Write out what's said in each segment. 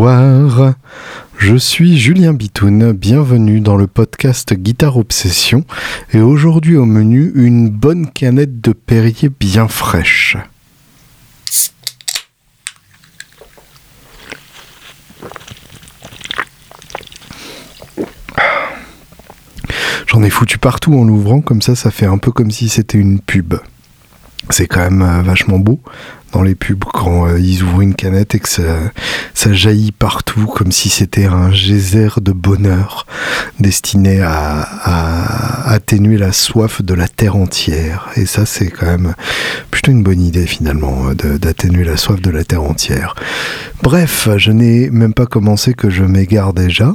Bonsoir, je suis Julien Bitoun, bienvenue dans le podcast Guitare Obsession et aujourd'hui au menu une bonne canette de Perrier bien fraîche. J'en ai foutu partout en l'ouvrant, comme ça ça fait un peu comme si c'était une pub. C'est quand même euh, vachement beau dans les pubs quand euh, ils ouvrent une canette et que ça, jaillit partout comme si c'était un geyser de bonheur destiné à, atténuer la soif de la terre entière. Et ça, c'est quand même plutôt une bonne idée finalement d'atténuer la soif de la terre entière. Bref, je n'ai même pas commencé que je m'égare déjà.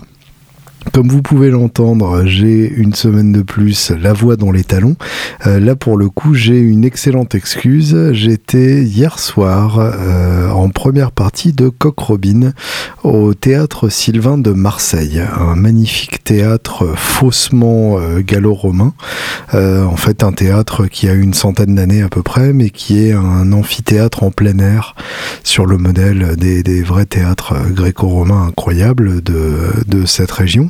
Comme vous pouvez l'entendre, j'ai une semaine de plus la voix dans les talons. Euh, là, pour le coup, j'ai une excellente excuse. J'étais hier soir euh, en première partie de Coq Robin au théâtre Sylvain de Marseille, un magnifique théâtre faussement euh, gallo-romain. en fait, un théâtre qui a une centaine d'années à peu près, mais qui est un amphithéâtre en plein air sur le modèle des, vrais théâtres gréco-romains incroyables de cette région.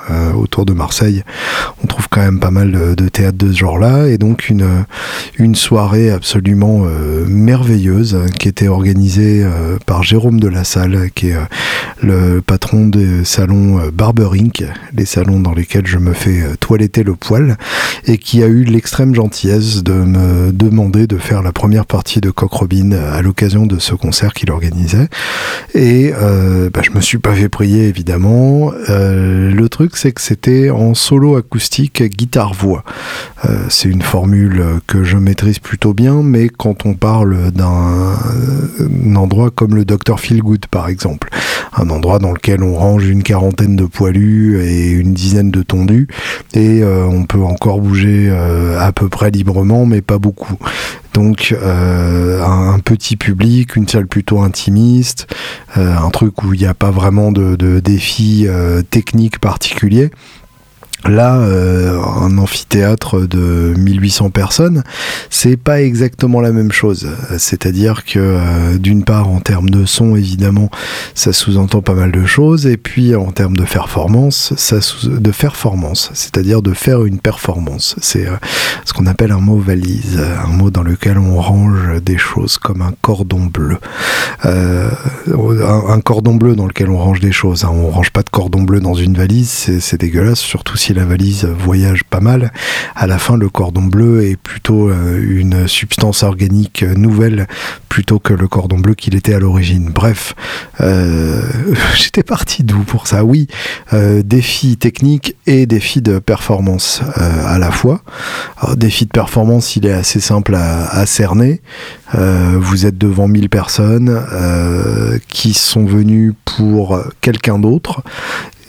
Euh, autour de Marseille, on trouve quand même pas mal de, théâtres de ce genre-là, et donc une, une soirée absolument euh, merveilleuse qui était organisée euh, par Jérôme de la Salle, qui est le patron des salons Barberink, les salons dans lesquels je me fais toiletter le poil, et qui a eu l'extrême gentillesse de me demander de faire la première partie de Coq Robin à l'occasion de ce concert qu'il organisait. Et bah, je me suis pas fait prier évidemment. le truc c'est que c'était en solo acoustique guitare-voix. Euh, c'est une formule que je maîtrise plutôt bien, mais quand on parle d'un endroit comme le Dr Feelgood par exemple, un endroit dans lequel on range une quarantaine de poilus et une dizaine de tondus, et euh, on peut encore bouger euh, à peu près librement, mais pas beaucoup. Donc un, petit public, une salle plutôt intimiste, un truc où il n'y a pas vraiment de, de défis techniques particuliers. Là, euh, un amphithéâtre de 1800 personnes, c'est pas exactement la même chose. C'est-à-dire que, euh, d'une part, en termes de son, évidemment, ça sous-entend pas mal de choses, et puis en termes de performance, ça de performance, c'est-à-dire de faire une performance. C'est euh, ce qu'on appelle un mot valise, un mot dans lequel on range des choses comme un cordon bleu. un, cordon bleu dans lequel on range des choses. Hein. On range pas de cordon bleu dans une valise, c'est dégueulasse, surtout si la valise voyage pas mal, à la fin le cordon bleu est plutôt euh, une substance organique nouvelle plutôt que le cordon bleu qu'il était à l'origine. Bref, euh, j'étais parti d'où pour ça? Oui, euh, défi technique et défi de performance à la fois. défi de performance, il est assez simple à, à cerner. vous êtes devant 1000 personnes qui sont venues pour quelqu'un d'autre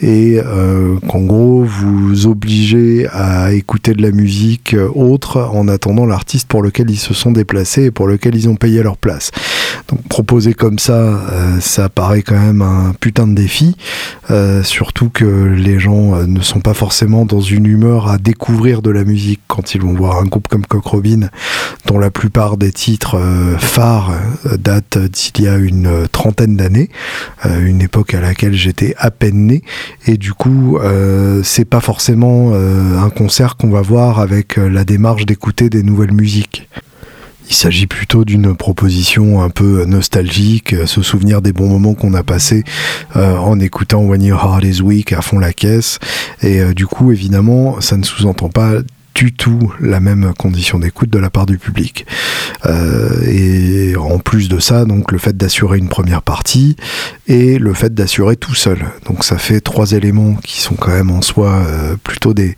et euh, qu'en gros vous obligez à écouter de la musique autre en attendant l'artiste pour lequel ils se sont déplacés et pour lequel ils ont payé leur place. Donc proposer comme ça, euh, ça paraît quand même un putain de défi, euh, surtout que les gens ne sont pas forcément dans une humeur à découvrir de la musique. Quand ils vont voir un groupe comme Coq Robin, dont la plupart des titres phares datent d'il y a une trentaine d'années, une époque à laquelle j'étais à peine né. Et du coup euh, c'est pas forcément euh, un concert qu'on va voir avec euh, la démarche d'écouter des nouvelles musiques. Il s'agit plutôt d'une proposition un peu nostalgique, se souvenir des bons moments qu'on a passés en écoutant When Your Heart Is Weak à fond la caisse. Et du coup, évidemment, ça ne sous-entend pas tout la même condition d'écoute de la part du public. Euh, et en plus de ça, donc le fait d'assurer une première partie et le fait d'assurer tout seul. Donc ça fait trois éléments qui sont quand même en soi euh, plutôt des,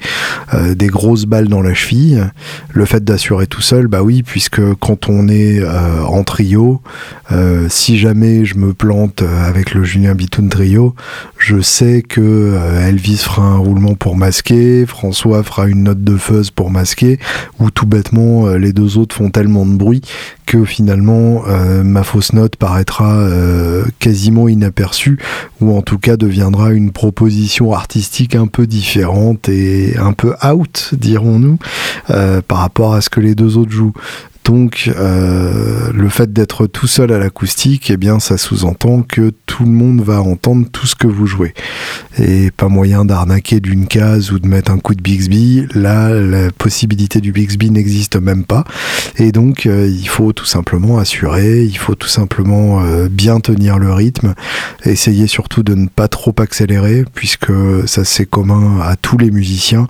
euh, des grosses balles dans la cheville. Le fait d'assurer tout seul, bah oui, puisque quand on est en trio, si jamais je me plante avec le Julien Bitoun trio, je sais que Elvis fera un roulement pour masquer, François fera une note de pour masquer, ou tout bêtement les deux autres font tellement de bruit que finalement euh, ma fausse note paraîtra euh, quasiment inaperçue ou en tout cas deviendra une proposition artistique un peu différente et un peu out dirons-nous euh, par rapport à ce que les deux autres jouent Donc euh, le fait d'être tout seul à l'acoustique, eh bien ça sous-entend que tout le monde va entendre tout ce que vous jouez. Et pas moyen d'arnaquer d'une case ou de mettre un coup de Bixby. Là, la possibilité du Bixby n'existe même pas. Et donc euh, il faut tout simplement assurer, il faut tout simplement euh, bien tenir le rythme, essayer surtout de ne pas trop accélérer, puisque ça c'est commun à tous les musiciens.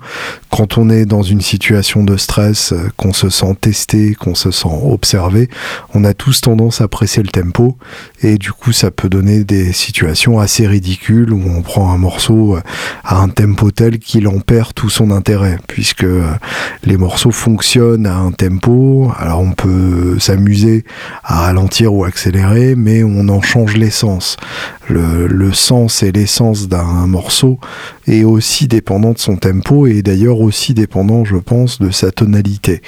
Quand on est dans une situation de stress, qu'on se sent testé, qu'on se sent observé, on a tous tendance à presser le tempo et du coup ça peut donner des situations assez ridicules où on prend un morceau à un tempo tel qu'il en perd tout son intérêt puisque euh, les morceaux fonctionnent à un tempo, alors on peut s'amuser à ralentir ou accélérer mais on en change l'essence. Le, le sens et l'essence d'un morceau est aussi dépendant de son tempo et d'ailleurs aussi dépendant je pense de sa tonalité.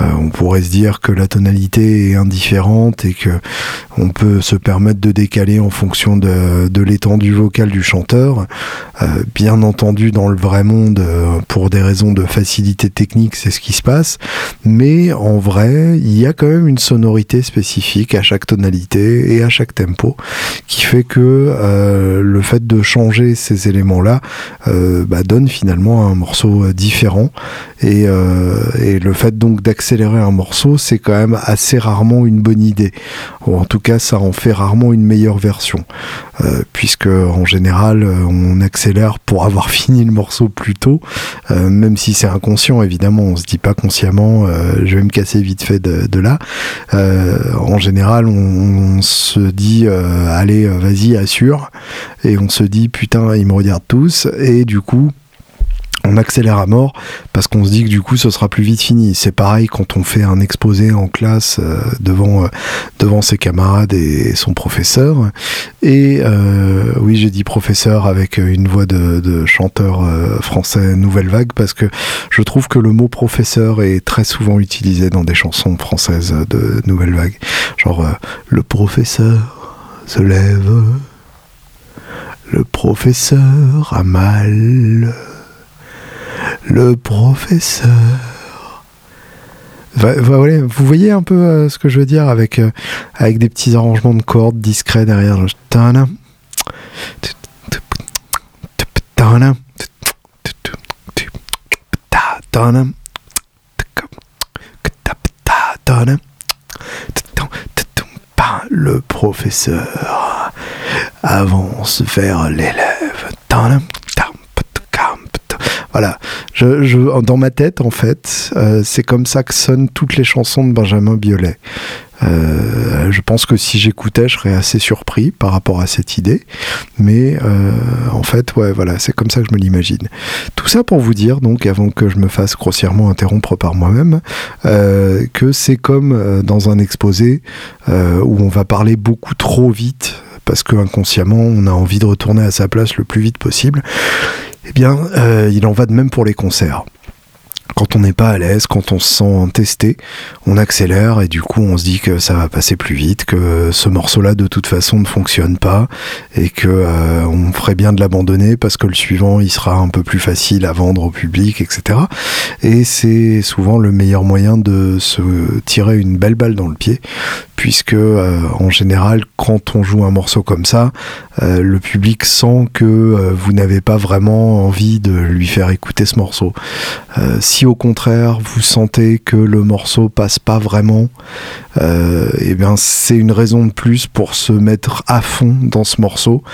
Euh, on pourrait se dire que la tonalité est indifférente et que on peut se permettre de décaler en fonction de, l'étendue vocale du chanteur. Euh, bien entendu, dans le vrai monde, euh, pour des raisons de facilité technique, c'est ce qui se passe. Mais en vrai, il y a quand même une sonorité spécifique à chaque tonalité et à chaque tempo qui fait que euh, le fait de changer ces éléments-là bah, donne finalement un morceau différent. Et le fait donc d'accélérer un morceau, c'est quand même assez rarement une bonne idée. Ou en tout cas, ça en fait rarement une meilleure version. Euh, puisque en général, euh, on accélère pour avoir fini le morceau plus tôt, euh, même si c'est inconscient, évidemment. On se dit pas consciemment, euh, je vais me casser vite fait de, là. En général, on, on se dit, allez, vas-y, assure. Et on se dit, putain, ils me regardent tous. Et du coup, on accélère à mort parce qu'on se dit que du coup ce sera plus vite fini. C'est pareil quand on fait un exposé en classe euh, devant, euh, devant ses camarades et son professeur. Et euh, oui, j'ai dit professeur avec une voix de, chanteur français nouvelle vague parce que je trouve que le mot professeur est très souvent utilisé dans des chansons françaises de nouvelle vague. Genre le professeur se lève, le professeur a mal le professeur. Vous voyez un peu euh, ce que je veux dire avec, euh, avec des petits arrangements de cordes discrets derrière. le professeur avance vers l'élève. Voilà, dans ma tête, en fait, euh, c'est comme ça que sonnent toutes les chansons de Benjamin Biolay. Euh, je pense que si j'écoutais, je serais assez surpris par rapport à cette idée. Mais euh, en fait, ouais, voilà, c'est comme ça que je me l'imagine. Tout ça pour vous dire, donc, avant que je me fasse grossièrement interrompre par moi-même, que c'est comme dans un exposé où on va parler beaucoup trop vite parce que inconsciemment on a envie de retourner à sa place le plus vite possible. Eh bien, euh, il en va de même pour les concerts. Quand on n'est pas à l'aise, quand on se sent testé, on accélère et du coup on se dit que ça va passer plus vite, que ce morceau-là de toute façon ne fonctionne pas et que euh, on ferait bien de l'abandonner parce que le suivant il sera un peu plus facile à vendre au public, etc. Et c'est souvent le meilleur moyen de se tirer une belle balle dans le pied puisque euh, en général quand on joue un morceau comme ça, euh, le public sent que vous n'avez pas vraiment envie de lui faire écouter ce morceau. Si au contraire vous sentez que le morceau passe pas vraiment, euh, et bien c'est une raison de plus pour se mettre à fond dans ce morceau.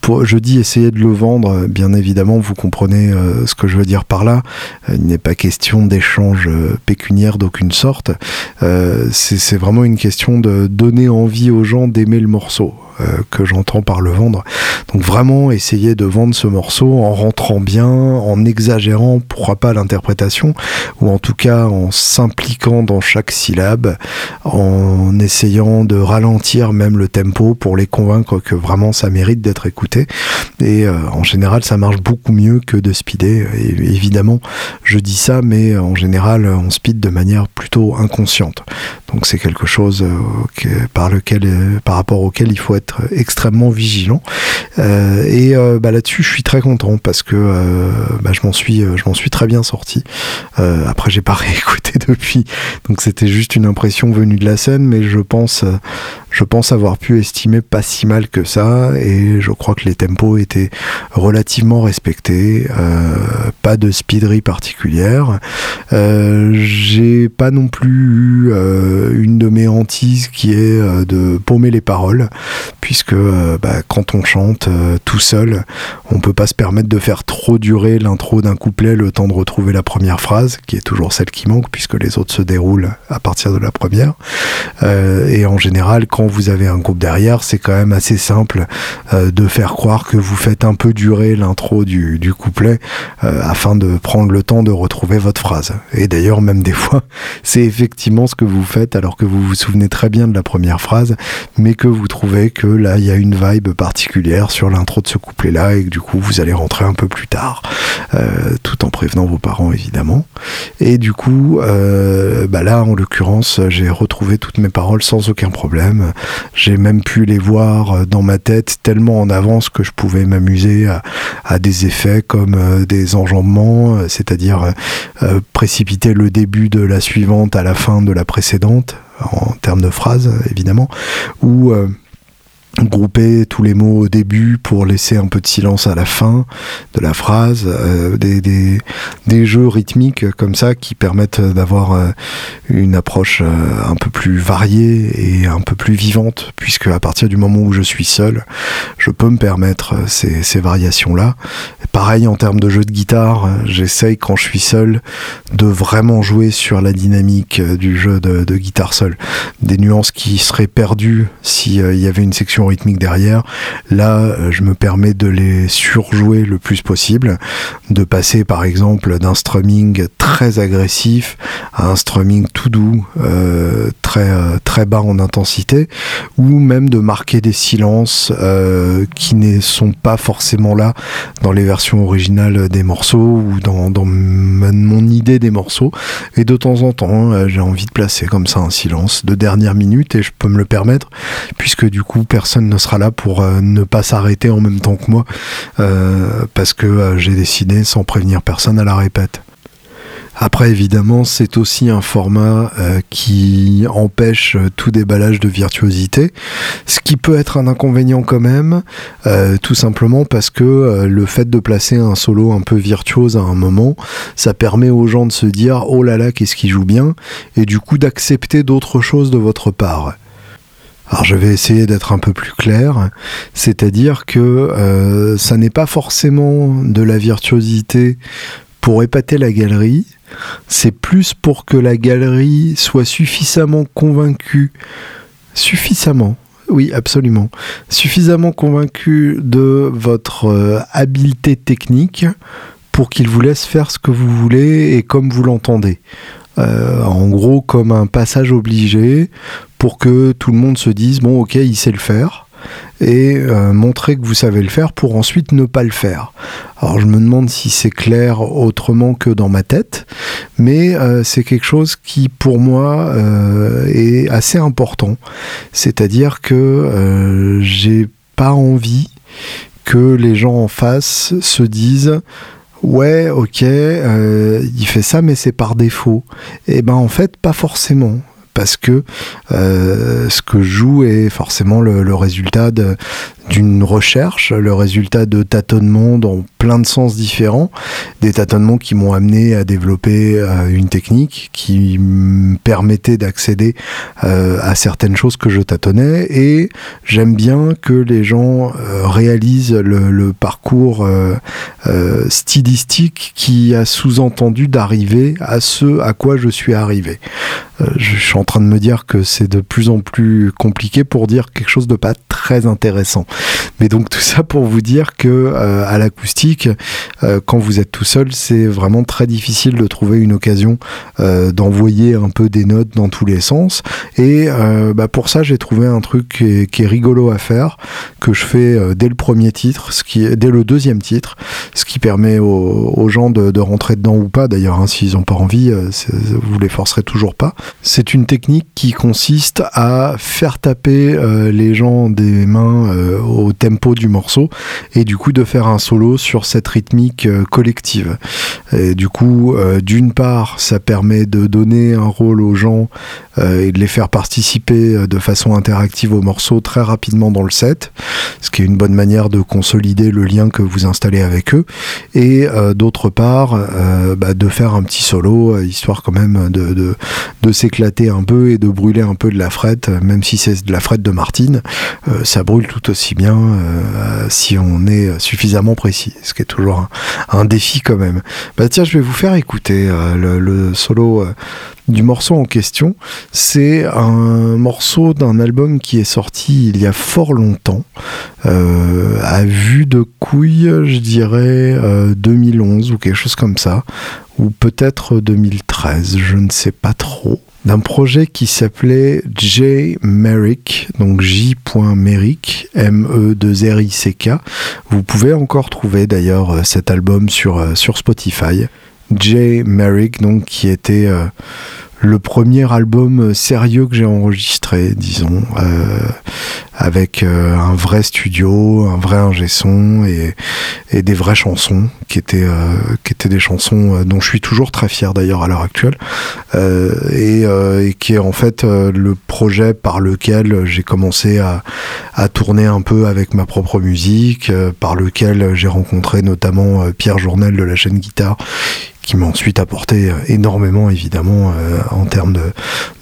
Pour, je dis essayer de le vendre, bien évidemment, vous comprenez euh, ce que je veux dire par là. Euh, il n'est pas question d'échange euh, d'aucune sorte. Euh, c'est vraiment une question de donner envie aux gens d'aimer le morceau euh, que j'entends par le vendre. Donc vraiment essayer de vendre ce morceau en rentrant bien, en exagérant, pourquoi pas l'interprétation, ou en tout cas en s'impliquant dans chaque syllabe, en essayant de ralentir même le tempo pour les convaincre que vraiment ça mérite d'être écouté. Et euh, en général, ça marche beaucoup mieux que de speeder. Et évidemment, je dis ça, mais en général, on speed de manière plutôt inconsciente. Donc c'est quelque chose euh, par lequel, euh, par rapport auquel il faut être extrêmement vigilant. et bah, là-dessus, je suis très content parce que bah, je m'en suis, suis très bien sorti. après, j'ai pas réécouté depuis, donc c'était juste une impression venue de la scène, mais je pense, je pense avoir pu estimer pas si mal que ça, et je crois que les tempos étaient relativement respectés, euh, pas de speedery particulière. Euh, j'ai pas non plus eu euh, une de mes hantises qui est de paumer les paroles, puisque bah, quand on chante tout seul, on peut pas se permettre de faire trop durer l'intro d'un couplet le temps de retrouver la première phrase, qui est toujours celle qui manque, puisque les autres se déroulent à partir de la première. et en général, quand vous avez un groupe derrière, c'est quand même assez simple de faire croire que vous faites un peu durer l'intro du, couplet euh, afin de prendre le temps de retrouver votre phrase. Et d'ailleurs, même des fois, c'est effectivement ce que vous faites alors que vous vous souvenez très bien de la première phrase, mais que vous trouvez que là, il y a une vibe particulière sur l'intro de ce couplet-là et que du coup, vous allez rentrer un peu plus tard, euh, tout en prévenant vos parents évidemment. Et du coup, euh, bah là, en l'occurrence, j'ai retrouvé toutes mes paroles sans aucun problème. J'ai même pu les voir dans ma tête tellement en avance que je pouvais m'amuser à, des effets comme euh, des enjambements, euh, c'est-à-dire euh, précipiter le début de la suivante à la fin de la précédente, en termes de phrases évidemment, ou grouper tous les mots au début pour laisser un peu de silence à la fin de la phrase, euh, des, des, des, jeux rythmiques comme ça qui permettent d'avoir euh, une approche euh, un peu plus variée et un peu plus vivante, puisque à partir du moment où je suis seul, je peux me permettre ces, ces variations-là. Pareil en termes de jeu de guitare, j'essaye quand je suis seul de vraiment jouer sur la dynamique du jeu de, de guitare seul. Des nuances qui seraient perdues s'il y avait une section rythmique derrière. Là, euh, je me permets de les surjouer le plus possible, de passer par exemple d'un strumming très agressif à un strumming tout doux, euh, très, euh, très bas en intensité, ou même de marquer des silences qui ne sont pas forcément là dans les versions originales des morceaux ou dans, dans mon idée des morceaux. Et de temps en temps, j'ai envie de placer comme ça un silence de dernière minute et je peux me le permettre puisque du coup personne personne ne sera là pour euh, ne pas s'arrêter en même temps que moi, euh, parce que euh, j'ai décidé sans prévenir personne à la répète. Après, évidemment, c'est aussi un format qui empêche tout déballage de virtuosité, ce qui peut être un inconvénient quand même, tout simplement parce que le fait de placer un solo un peu virtuose à un moment, ça permet aux gens de se dire oh là là, qu'est-ce qui joue bien, et du coup d'accepter d'autres choses de votre part. Alors je vais essayer d'être un peu plus clair, c'est-à-dire que euh, ça n'est pas forcément de la virtuosité pour épater la galerie, c'est plus pour que la galerie soit suffisamment convaincue, suffisamment, oui, absolument, suffisamment convaincue de votre euh, habileté technique pour qu'il vous laisse faire ce que vous voulez et comme vous l'entendez. Euh, en gros comme un passage obligé pour que tout le monde se dise bon ok il sait le faire et euh, montrer que vous savez le faire pour ensuite ne pas le faire. Alors je me demande si c'est clair autrement que dans ma tête, mais euh, c'est quelque chose qui pour moi est assez important. C'est-à-dire que j'ai pas envie que les gens en face se disent ouais, ok, euh, il fait ça, mais c'est par défaut. Eh ben en fait, pas forcément parce que euh, ce que je joue est forcément le, résultat d'une recherche, le résultat de tâtonnements dans plein de sens différents, des tâtonnements qui m'ont amené à développer euh, une technique qui me permettait d'accéder euh, à certaines choses que je tâtonnais et j'aime bien que les gens réalisent le, le parcours stylistique qui a sous-entendu d'arriver à ce à quoi je suis arrivé. je en de me dire que c'est de plus en plus compliqué pour dire quelque chose de pas très intéressant. Mais donc tout ça pour vous dire que à l'acoustique musique, quand vous êtes tout seul, c'est vraiment très difficile de trouver une occasion d'envoyer un peu des notes dans tous les sens. Et bah, pour ça, j'ai trouvé un truc qui est, rigolo à faire, que je fais dès le premier titre, ce qui, dès le deuxième titre, ce qui permet aux, gens de, rentrer dedans ou pas. D'ailleurs, hein, s'ils n'ont pas envie, vous les forcerez toujours pas. C'est une technique qui consiste à faire taper euh, les gens des mains euh, au tempo du morceau et du coup de faire un solo sur cette rythmique euh, collective. Et du coup, d'une part, ça permet de donner un rôle aux gens et de les faire participer de façon interactive au morceau très rapidement dans le set, ce qui est une bonne manière de consolider le lien que vous installez avec eux. Et d'autre part, bah, de faire un petit solo, histoire quand même de, s'éclater un peu et de brûler un peu de la frette, même si c'est de la frette de Martine, euh, ça brûle tout aussi bien euh, si on est suffisamment précis, ce qui est toujours un, défi quand même. Bah tiens, je vais vous faire écouter euh, le, solo du morceau en question. C'est un morceau d'un album qui est sorti il y a fort longtemps, à vue de couille, je dirais 2011 ou quelque chose comme ça, ou peut-être 2013, je ne sais pas trop d'un projet qui s'appelait J. Merrick, donc J. Merrick, M-E-2-R-I-C-K. Vous pouvez encore trouver d'ailleurs euh, cet album sur, euh, Spotify. J. Merrick, donc qui était euh, le premier album sérieux que j'ai enregistré, disons, euh, avec euh, un vrai studio, un vrai ingé son et, et, des vraies chansons qui étaient, euh, qui étaient des chansons dont je suis toujours très fier d'ailleurs à l'heure actuelle et, et, qui est en fait le projet par lequel j'ai commencé à, à, tourner un peu avec ma propre musique, par lequel j'ai rencontré notamment Pierre Journel de la chaîne Guitare qui m'a ensuite apporté énormément évidemment euh, en termes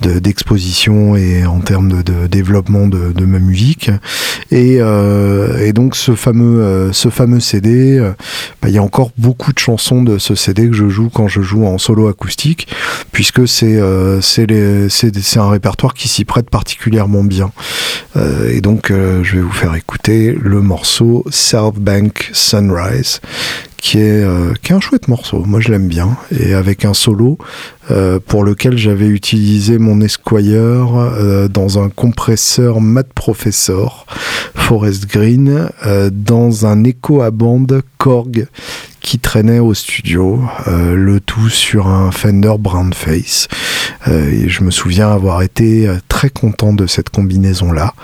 de, d'exposition et en termes de, développement de, ma musique. Et, euh, donc ce fameux euh, ce fameux CD bah, il y a encore beaucoup de chansons de ce CD que je joue quand je joue en solo acoustique puisque c'est, c'est un répertoire qui s'y prête particulièrement bien. Et donc je vais vous faire écouter le morceau South Bank Sunrise qui est, euh, qui est un chouette morceau. Moi, je l'aime bien. Et avec un solo euh, pour lequel j'avais utilisé mon Esquire euh, dans un compresseur Mat Professor Forest Green dans un écho à bande Korg qui traînait au studio, euh, le tout sur un Fender Brown Face. Euh, et je me souviens avoir été euh, très content de cette combinaison-là.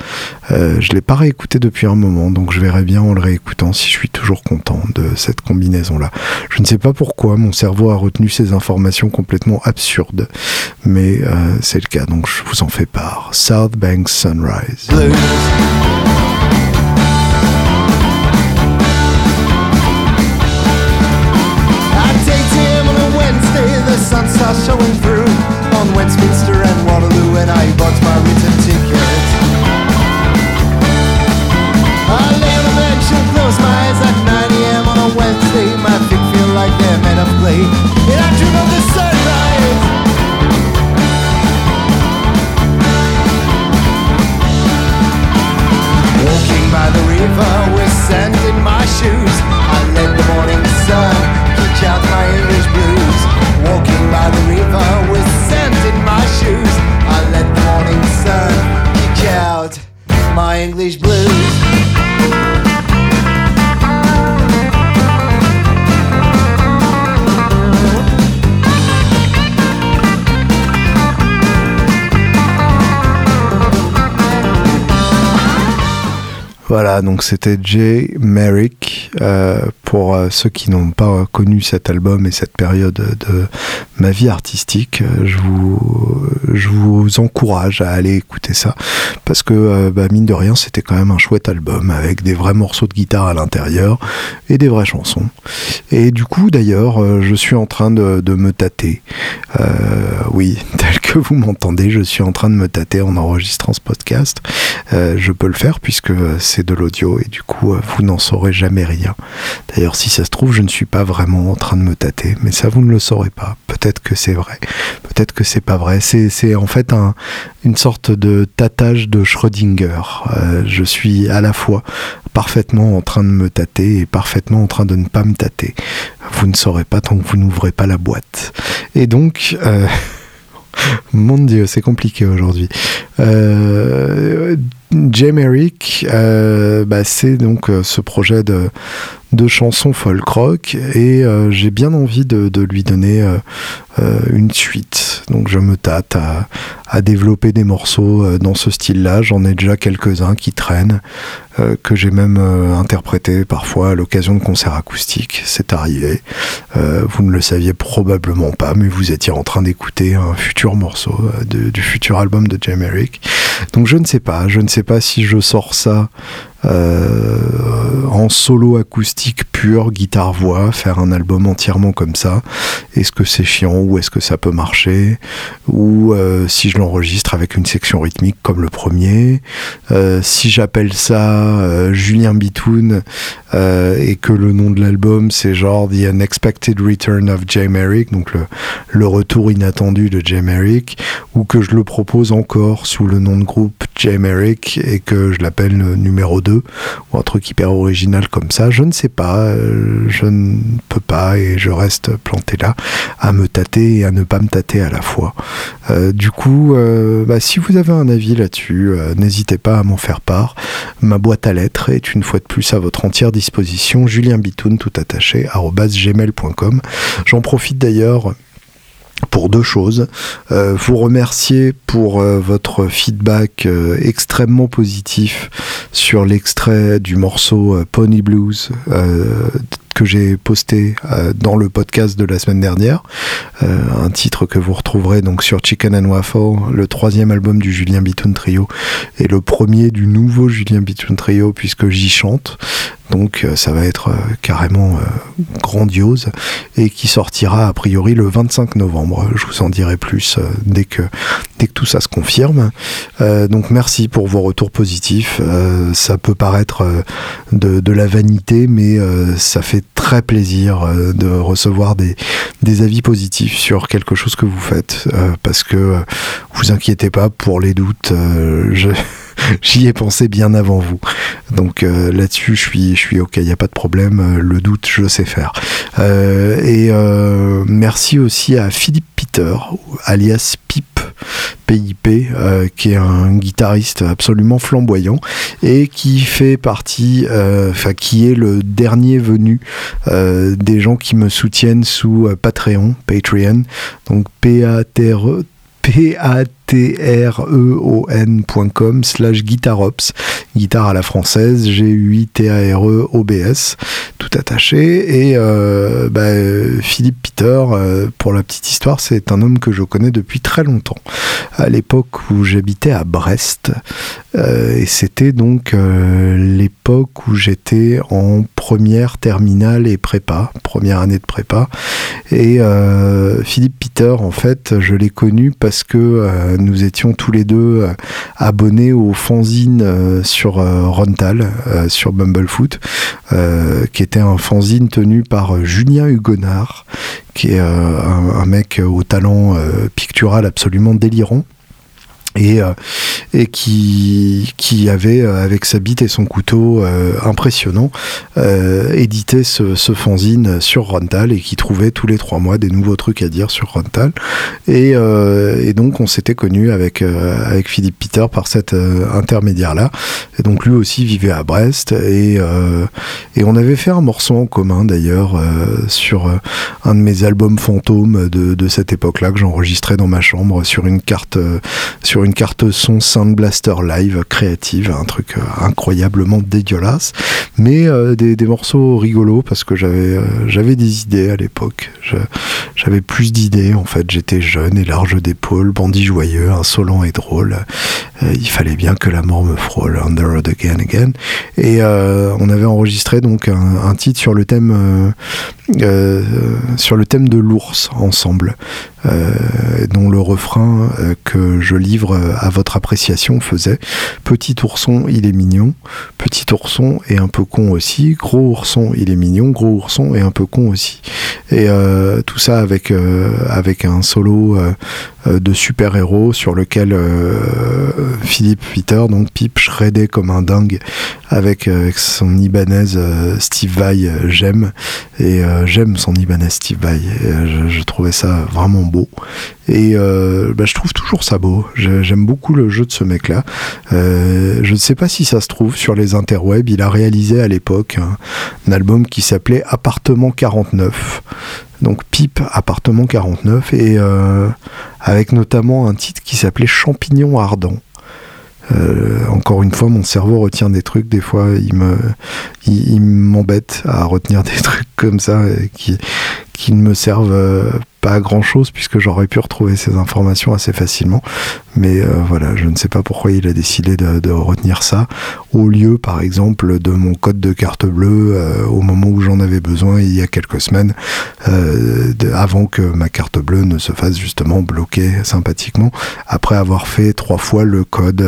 je l'ai pas réécouté depuis un moment, donc je verrai bien en le réécoutant si je suis toujours content de cette combinaison-là. Je ne sais pas pourquoi mon cerveau a retenu ces informations complètement absurdes, mais c'est le cas, donc je vous en fais part. South Bank Sunrise. Are showing through on Westminster and Waterloo, and I bought my return ticket. I lay on the and close my eyes at 9 Voilà, donc c'était Jay Merrick. Euh, pour euh, ceux qui n'ont pas connu cet album et cette période de ma vie artistique, euh, je vous, encourage à aller écouter ça. Parce que, bah, mine de rien, c'était quand même un chouette album avec des vrais morceaux de guitare à l'intérieur et des vraies chansons. Et du coup, d'ailleurs, je suis en train de, me tâter. oui, tel que vous m'entendez, je suis en train de me tâter en enregistrant ce podcast. je peux le faire puisque c'est de l'audio et du coup vous n'en saurez jamais rien. D'ailleurs si ça se trouve je ne suis pas vraiment en train de me tâter, mais ça vous ne le saurez pas. Peut-être que c'est vrai, peut-être que c'est pas vrai. C'est en fait un, une sorte de tâtage de Schrödinger. je suis à la fois parfaitement en train de me tâter et parfaitement en train de ne pas me tâter. Vous ne saurez pas tant que vous n'ouvrez pas la boîte. Et donc, euh, mon Dieu, c'est compliqué aujourd'hui. Euh, Jay euh, bah, c'est donc euh, ce projet de, de folk rock et euh, j'ai bien envie de, lui donner euh, une suite. Donc je me tâte à, à développer des morceaux dans ce style-là. J'en ai déjà quelques-uns qui traînent, que j'ai même interprété parfois à l'occasion de concerts acoustiques. C'est arrivé. vous ne le saviez probablement pas, mais vous étiez en train d'écouter un futur morceau du futur album de Jay Merrick. Donc je ne sais pas, je ne sais pas si je sors ça euh, en solo acoustique pur, guitare-voix, faire un album entièrement comme ça. Est-ce que c'est chiant ou est-ce que ça peut marcher? Ou euh, si je l'enregistre avec une section rythmique comme le premier. Euh, si j'appelle ça Julien Bitoun et que le nom de l'album c'est genre The Unexpected Return of Jay Merrick, donc le, retour inattendu de Jay Merrick, ou que je le propose encore sous le nom de groupe Jay Merrick et que je l'appelle numéro 2 ou un truc hyper original comme ça. Je ne sais pas, euh, je ne peux pas et je reste planté là à me tâter et à ne pas me tâter à la fois. Euh, du coup, euh, bah, si vous avez un avis là-dessus, n'hésitez pas à m'en faire part. Ma boîte à lettres est une fois de plus à votre entière disposition. Julien Bitoun, tout attaché, gmail.com. J'en profite d'ailleurs pour deux choses. Euh, vous remercier pour euh, votre feedback euh, extrêmement positif sur l'extrait du morceau Pony Blues que j'ai posté dans le podcast de la semaine dernière, un titre que vous retrouverez donc sur Chicken and Waffle, le troisième album du Julien Bitoun Trio et le premier du nouveau Julien Bitoun Trio puisque j'y chante. Donc euh, ça va être euh, carrément euh, grandiose et qui sortira a priori le 25 novembre. Je vous en dirai plus dès que dès que tout ça se confirme. donc merci pour vos retours positifs. ça peut paraître de, la vanité, mais ça fait très plaisir de recevoir des, des avis positifs sur quelque chose que vous faites parce que vous inquiétez pas pour les doutes. je J'y ai pensé bien avant vous. Donc euh, là-dessus, je suis, ok, il n'y a pas de problème. Euh, le doute, je sais faire. Euh, et merci aussi à Philippe Peter, alias Pip. PIP, qui est un guitariste absolument flamboyant et qui fait partie, enfin qui est le dernier venu des gens qui me soutiennent sous Patreon, Patreon, donc P-A-T-R-E p-a-t-r-e-o-n.com slash guitarops, guitare à la française, G-U-I-T-A-R-E-O-B-S, tout attaché. Et euh, bah, Philippe Peter, euh, pour la petite histoire, c'est un homme que je connais depuis très longtemps. À l'époque où j'habitais à Brest, euh, et c'était donc l'époque où j'étais en première terminale et prépa, première année de prépa. Et Philippe Peter, en fait, je l'ai connu parce que nous étions tous les deux euh, abonnés au fanzine euh, sur Rontal, sur Bumblefoot, qui était un fanzine tenu par Julien Hugonard, qui est un, mec au talent pictural absolument délirant et, euh, et qui, qui avait, euh, avec sa bite et son couteau euh, impressionnant, édité ce, ce, fanzine sur Rontal et qui trouvait tous les trois mois des nouveaux trucs à dire sur Rontal. Et, et donc on s'était connu avec, avec Philippe Peter par cet intermédiaire-là. Et donc lui aussi vivait à Brest et, et on avait fait un morceau en commun d'ailleurs sur un de mes albums fantômes de, de cette époque-là que j'enregistrais dans ma chambre sur une carte sur une carte son Sound Blaster Live créative, un truc euh, incroyablement dégueulasse, mais euh, des, morceaux rigolos parce que j'avais euh, j'avais des idées à l'époque. J'avais plus d'idées en fait. J'étais jeune et large d'épaules, bandit joyeux, insolent et drôle. il fallait bien que la mort me frôle, road again again. Et on avait enregistré donc un, titre sur le thème sur le thème de l'ours ensemble, dont le refrain que je livre à votre appréciation faisait. Petit ourson, il est mignon, petit ourson et un peu con aussi, gros ourson, il est mignon, gros ourson et un peu con aussi. Et tout ça avec, avec un solo euh, de super-héros sur lequel euh, Philippe Peter, donc Pip, shreddait comme un dingue avec, euh, son Ibanaise Steve Vai, j'aime. Et j'aime son Ibanez Steve Vai. Je, trouvais ça vraiment beau. Et bah, je trouve toujours ça beau. J'aime beaucoup le jeu de ce mec-là. je ne sais pas si ça se trouve sur les interwebs. Il a réalisé à l'époque un, album qui s'appelait Appartement 49 donc Pipe Appartement 49 et euh, avec notamment un titre qui s'appelait Champignon ardent. Euh, encore une fois, mon cerveau retient des trucs. Des fois, il me, m'embête à retenir des trucs comme ça qui, qui ne me servent euh, pas grand chose puisque j'aurais pu retrouver ces informations assez facilement. Mais euh, voilà, je ne sais pas pourquoi il a décidé de, retenir ça au lieu, par exemple, de mon code de carte bleue euh, au moment où j'en avais besoin il y a quelques semaines, euh, avant que ma carte bleue ne se fasse justement bloquer sympathiquement après avoir fait trois fois le code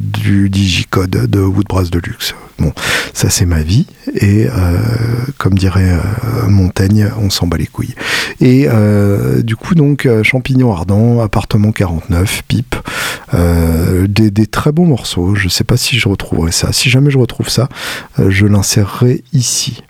du digicode de Woodbrass Deluxe. Bon, ça c'est ma vie et comme dirait Montaigne, on s'en bat les couilles. Et euh, du coup, donc, euh, Champignon Ardent, Appartement 49, Pipe, euh, des, très bons morceaux. Je sais pas si je retrouverai ça. Si jamais je retrouve ça, je l'insérerai ici.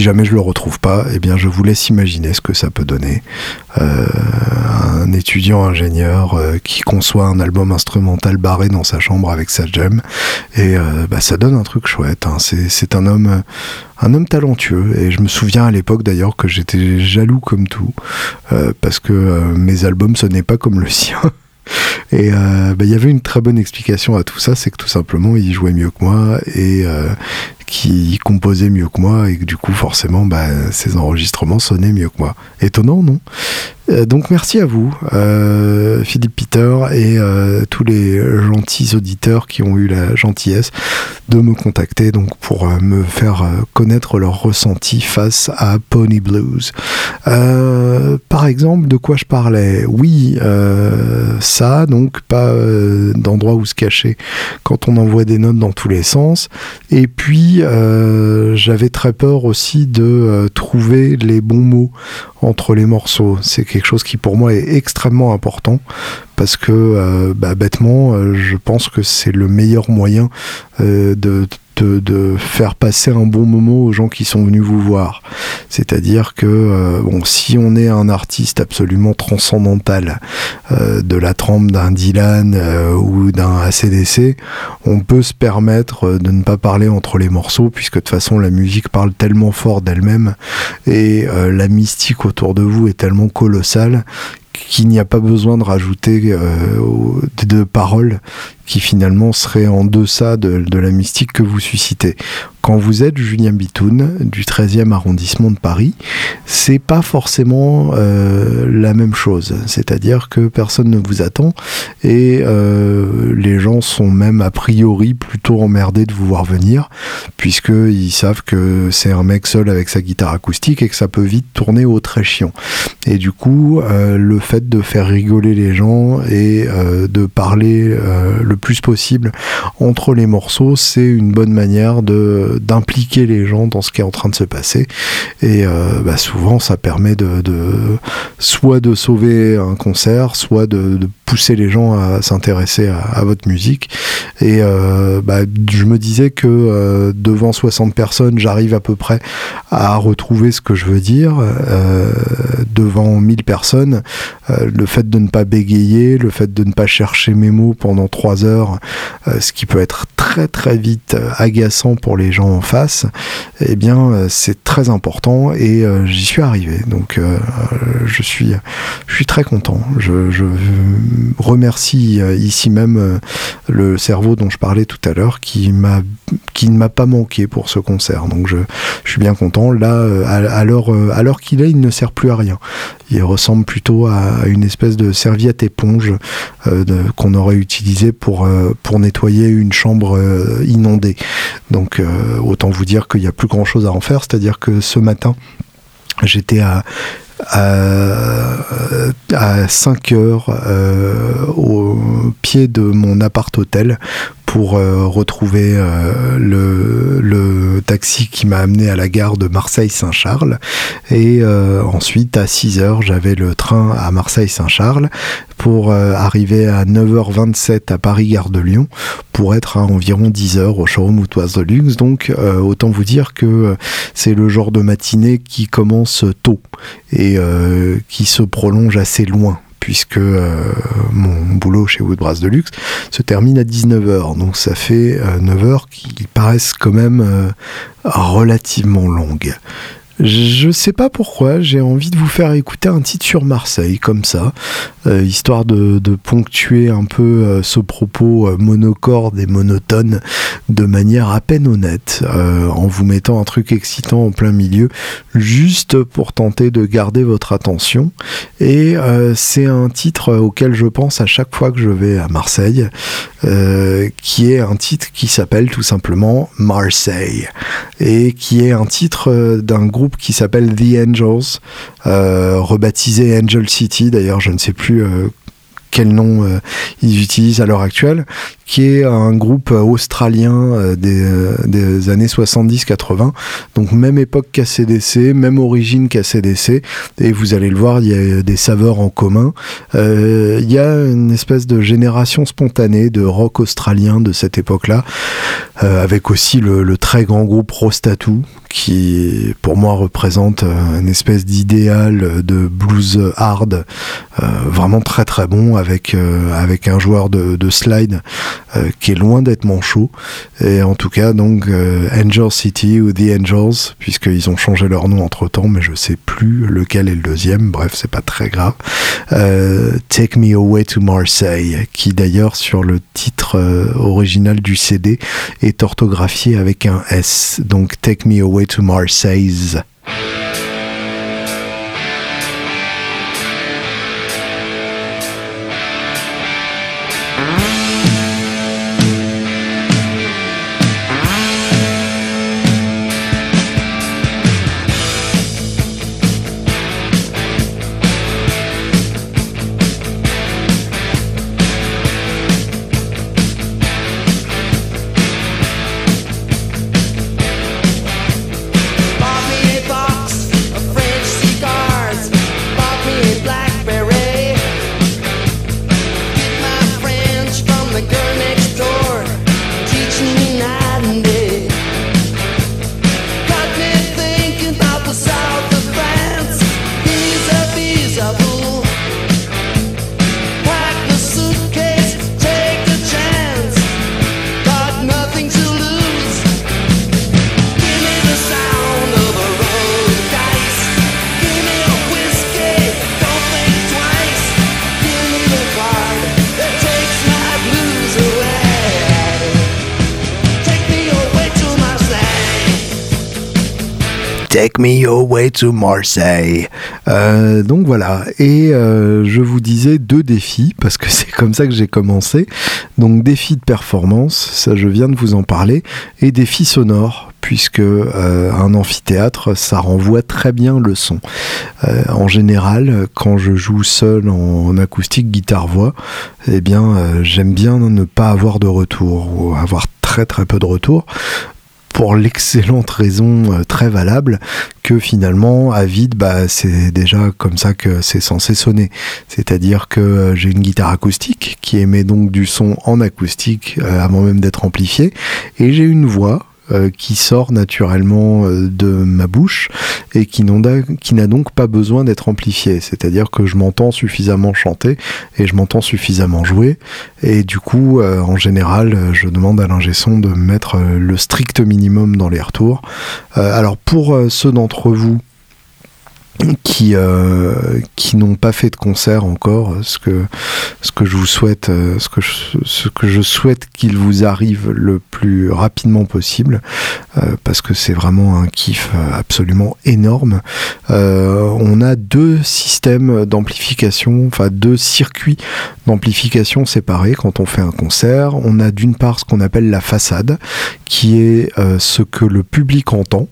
Jamais je le retrouve pas, eh bien je vous laisse imaginer ce que ça peut donner. Euh, un étudiant ingénieur euh, qui conçoit un album instrumental barré dans sa chambre avec sa gemme, et euh, bah, ça donne un truc chouette. Hein. C'est un homme, un homme talentueux, et je me souviens à l'époque d'ailleurs que j'étais jaloux comme tout, parce que mes albums sonnaient pas comme le sien. Et bah, il y avait une très bonne explication à tout ça, c'est que tout simplement il jouait mieux que moi et qui composait mieux que moi et que du coup forcément bah, ses enregistrements sonnaient mieux que moi. Étonnant, non? Euh, donc merci à vous, euh, Philippe Peter et euh, tous les gentils auditeurs qui ont eu la gentillesse de me contacter donc pour me faire connaître leur ressenti face à Pony Blues. par exemple, de quoi je parlais? Oui, ça, donc pas d'endroit où se cacher quand on envoie des notes dans tous les sens. Et puis j'avais très peur aussi de trouver les bons mots entre les morceaux. C'est quelque chose qui pour moi est extrêmement important parce que euh, bah, bêtement, euh, je pense que c'est le meilleur moyen euh, de, faire passer un bon moment aux gens qui sont venus vous voir. C'est-à-dire que bon, si on est un artiste absolument transcendantal de la trempe d'un Dylan ou d'un ACDC, on peut se permettre de ne pas parler entre les morceaux puisque de toute façon la musique parle tellement fort d'elle-même et la mystique autour de vous est tellement colossale qu'il n'y a pas besoin de rajouter euh, de paroles qui finalement seraient en deçà de, la mystique que vous suscitez. Quand vous êtes Julien Bitoun du 13e arrondissement de Paris, c'est pas forcément euh, la même chose. C'est-à-dire que personne ne vous attend et euh, les gens sont même a priori plutôt emmerdés de vous voir venir puisqu'ils savent que c'est un mec seul avec sa guitare acoustique et que ça peut vite tourner au très chiant. Et du coup, euh, le fait de faire rigoler les gens et de parler le plus possible entre les morceaux, c'est une bonne manière de d'impliquer les gens dans ce qui est en train de se passer. Et euh, bah, souvent, ça permet de, soit de sauver un concert, soit de, pousser les gens à s'intéresser à, votre musique. Et euh, bah, je me disais que euh, devant 60 personnes, j'arrive à peu près à retrouver ce que je veux dire. devant 1000 personnes, le fait de ne pas bégayer, le fait de ne pas chercher mes mots pendant 3 heures, ce qui peut être très très vite agaçant pour les gens en face, eh bien euh, c'est très important et euh, j'y suis arrivé. Donc euh, je suis je suis très content. Je, remercie ici même le cerveau dont je parlais tout à l'heure qui m'a qui ne m'a pas manqué pour ce concert. Donc je, je suis bien content. Là, à, l'heure qu'il est, il ne sert plus à rien. Il ressemble plutôt à une espèce de serviette éponge qu'on aurait utilisé pour, nettoyer une chambre inondée. Donc autant vous dire qu'il n'y a plus grand chose à en faire. C'est-à-dire que ce matin, j'étais à, à, 5 heures euh, au pied de mon appart-hôtel pour euh, retrouver euh, le, taxi qui m'a amené à la gare de Marseille-Saint-Charles. Et euh, ensuite, à 6 heures, j'avais le train à Marseille-Saint-Charles pour arriver à 9h27 à Paris-Gare de Lyon pour être à environ 10 heures au showroom Outoise de Luxe. Donc, autant vous dire que c'est le genre de matinée qui commence tôt et qui se prolonge assez loin puisque euh, mon boulot chez Woodbrass Deluxe se termine à 19h. Donc ça fait 9 euh, heures qui paraissent quand même euh, relativement longues. Je sais pas pourquoi, j'ai envie de vous faire écouter un titre sur Marseille, comme ça, euh, histoire de, ponctuer un peu euh, ce propos euh, monocorde et monotone de manière à peine honnête, en vous mettant un truc excitant en plein milieu, juste pour tenter de garder votre attention. Et c'est un titre auquel je pense à chaque fois que je vais à Marseille, qui est un titre qui s'appelle tout simplement Marseille, et qui est un titre d'un groupe qui s'appelle The Angels, euh, rebaptisé Angel City. D'ailleurs, je ne sais plus euh, quel nom euh, ils utilisent à l'heure actuelle, qui est un groupe australien euh, des, euh, des, années 70-80. Donc même époque qu'ACDC, même origine qu'ACDC. Et vous allez le voir, il y a des saveurs en commun. Euh, il y a une espèce de génération spontanée de rock australien de cette époque-là, avec aussi le, très grand groupe Rostatu, qui pour moi représente une espèce d'idéal de blues hard, vraiment très très bon, avec, avec un joueur de, de slide euh, qui est loin d'être manchot. Et en tout cas, donc euh, Angel City ou The Angels, puisqu'ils ont changé leur nom entre temps, mais je sais plus lequel est le deuxième. Bref, c'est pas très grave. Euh, Take Me Away to Marseille, qui d'ailleurs sur le titre original du CD est orthographié avec un S. Donc Take Me Away to Marseille. Away to Marseille. Euh, donc voilà, et euh, je vous disais deux défis, parce que c'est comme ça que j'ai commencé. Donc défi de performance, ça je viens de vous en parler, et défi sonore, puisque euh, un amphithéâtre, ça renvoie très bien le son. En général, quand je joue seul en, acoustique, guitare-voix, eh bien, j'aime bien ne pas avoir de retour, ou avoir très très peu de retour pour l'excellente raison euh, très valable que finalement à vide bah, c'est déjà comme ça que c'est censé sonner. C'est à dire que euh, j'ai une guitare acoustique qui émet donc du son en acoustique euh, avant même d'être amplifié et j'ai une voix euh, qui sort naturellement euh, de ma bouche et qui n'a donc pas besoin d'être amplifié. C'est-à-dire que je m'entends suffisamment chanter et je m'entends suffisamment jouer. Et du coup, euh, en général, je demande à l'ingé de mettre le strict minimum dans les retours. alors pour ceux d'entre vous qui euh, qui n'ont pas fait de concert encore ce que ce que je vous souhaite euh, ce que je, ce que je souhaite qu'il vous arrive le plus rapidement possible euh, parce que c'est vraiment un kiff absolument énorme. On a deux systèmes d'amplification enfin deux circuits d'amplification séparés quand on fait un concert. On a d'une part ce qu'on appelle la façade qui est ce que le public entend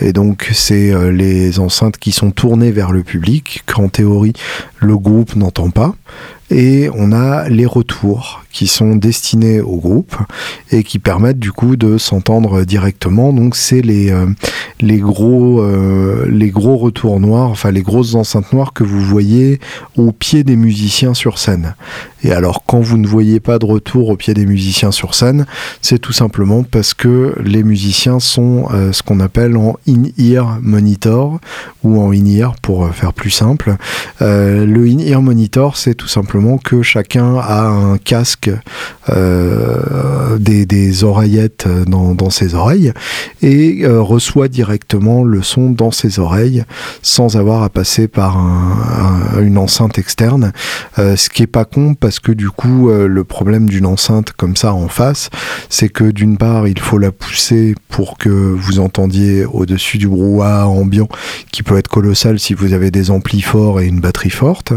et donc, c'est euh, les enceintes qui sont tournées vers le public, qu'en théorie, le groupe n'entend pas. Et on a les retours qui sont destinés au groupe et qui permettent du coup de s'entendre directement. Donc c'est les, euh, euh, gros retours noirs, enfin les grosses enceintes noires que vous voyez au pied des musiciens sur scène. Et alors quand vous ne voyez pas de retour au pied des musiciens sur scène, c'est tout simplement parce que les musiciens sont ce qu'on appelle en in-ear monitor ou en in-ear pour faire plus simple. le in-ear monitor, c'est tout simplement que chacun a un casque, euh, des, oreillettes dans, ses oreilles et euh, reçoit directement le son dans ses oreilles sans avoir à passer par une enceinte externe. Euh, ce qui est pas con que du coup, le problème d'une enceinte comme ça en face, c'est que d'une part, il faut la pousser pour que vous entendiez au-dessus du brouhaha ambiant qui peut être colossal si vous avez des amplis forts et une batterie forte.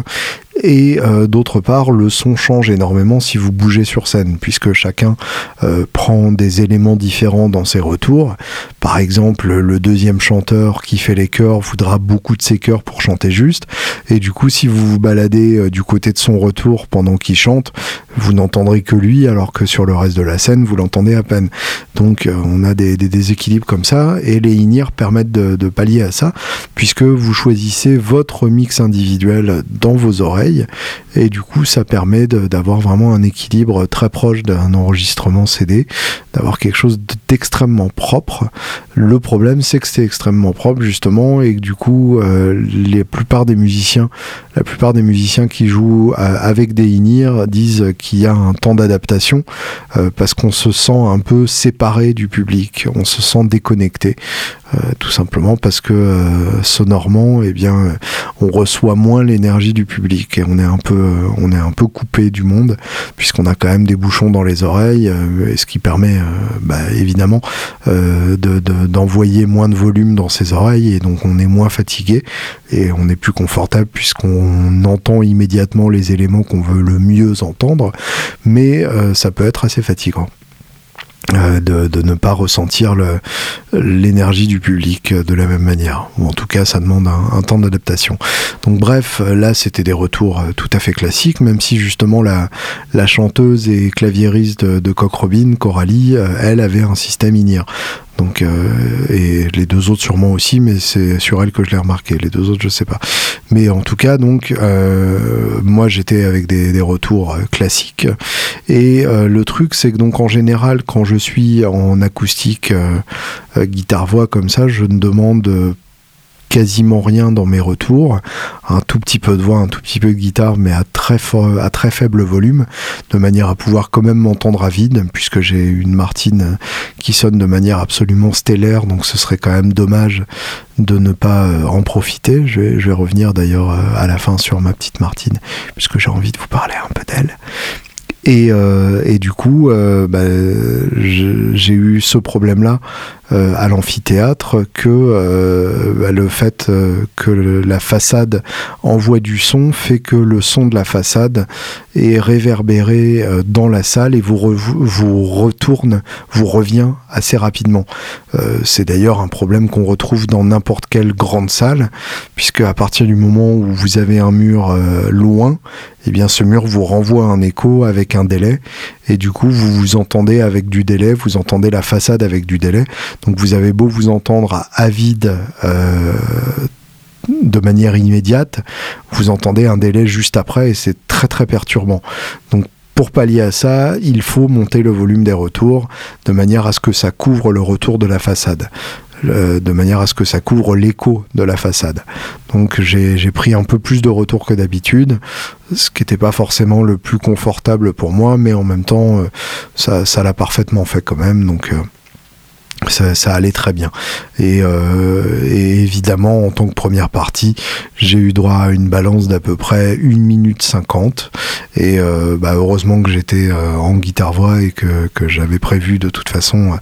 Et euh, d'autre part, le son change énormément si vous bougez sur scène, puisque chacun euh, prend des éléments différents dans ses retours. Par exemple, le deuxième chanteur qui fait les chœurs voudra beaucoup de ses chœurs pour chanter juste. Et du coup, si vous vous baladez euh, du côté de son retour pendant qu'il chante, vous n'entendrez que lui, alors que sur le reste de la scène, vous l'entendez à peine. Donc on a des, déséquilibres comme ça, et les in permettent de, de pallier à ça, puisque vous choisissez votre mix individuel dans vos oreilles et du coup, ça permet d'avoir vraiment un équilibre très proche d'un enregistrement CD, d'avoir quelque chose d'extrêmement propre. Le problème, c'est que c'est extrêmement propre, justement, et que du coup, euh, la plupart des musiciens, la plupart des musiciens qui jouent euh, avec des in disent qu'il y a un temps d'adaptation, euh, parce qu'on se sent un peu séparé du public, on se sent déconnecté. Euh, tout simplement parce que euh, sonorement, eh bien, on reçoit moins l'énergie du public et on est un peu, euh, on est un peu coupé du monde puisqu'on a quand même des bouchons dans les oreilles, et ce qui permet, bah, évidemment, d'envoyer moins de volume dans ses oreilles et donc on est moins fatigué et on est plus confortable puisqu'on entend immédiatement les éléments qu'on veut le mieux entendre, mais ça peut être assez fatigant. Euh, de, ne pas ressentir l'énergie du public de la même manière. Ou en tout cas, ça demande un, temps d'adaptation. Donc bref, là, c'était des retours euh, tout à fait classiques, même si justement la, chanteuse et claviériste de, de Coralie, euh, elle avait un système INIR. Euh, et les deux autres sûrement aussi, mais c'est sur elle que je l'ai remarqué. Les deux autres, je sais pas. Mais en tout cas, donc, euh, moi, j'étais avec des, retours euh, classiques. Et le truc, c'est que donc en général, quand je suis en acoustique, guitare-voix comme ça, je ne demande quasiment rien dans mes retours, un tout petit peu de voix, un tout petit peu de guitare, mais à très, faible volume, de manière à pouvoir quand même m'entendre à vide, puisque j'ai une Martine qui sonne de manière absolument stellaire, donc ce serait quand même dommage de ne pas euh, en profiter. Je vais, revenir d'ailleurs euh, à la fin sur ma petite Martine, puisque j'ai envie de vous parler un peu d'elle. Et, euh, et, du coup, bah, j'ai eu ce problème-là à l'amphithéâtre que bah, le fait que la façade envoie du son fait que le son de la façade est réverbéré dans la salle et vous, vous retourne, vous revient assez rapidement. C'est d'ailleurs un problème qu'on retrouve dans n'importe quelle grande salle, puisque à partir du moment où vous avez un mur loin, eh bien ce mur vous renvoie un écho avec un délai et du coup vous vous entendez avec du délai, vous entendez la façade avec du délai. Donc vous avez beau vous entendre à, vide euh, de manière immédiate, vous entendez un délai juste après et c'est très très perturbant. Donc pour pallier à ça, il faut monter le volume des retours de manière à ce que ça couvre le retour de la façade de manière à ce que ça couvre l'écho de la façade. Donc j'ai pris un peu plus de retour que d'habitude, ce qui n'était pas forcément le plus confortable pour moi, mais en même temps, euh, ça l'a parfaitement fait quand même. Donc euh, ça, allait très bien. Euh, et, évidemment, en tant que première partie, j'ai eu droit à une balance d'à peu près 1 minute 50. Et euh, bah, heureusement que j'étais euh, en guitare-voix et que j'avais prévu de toute façon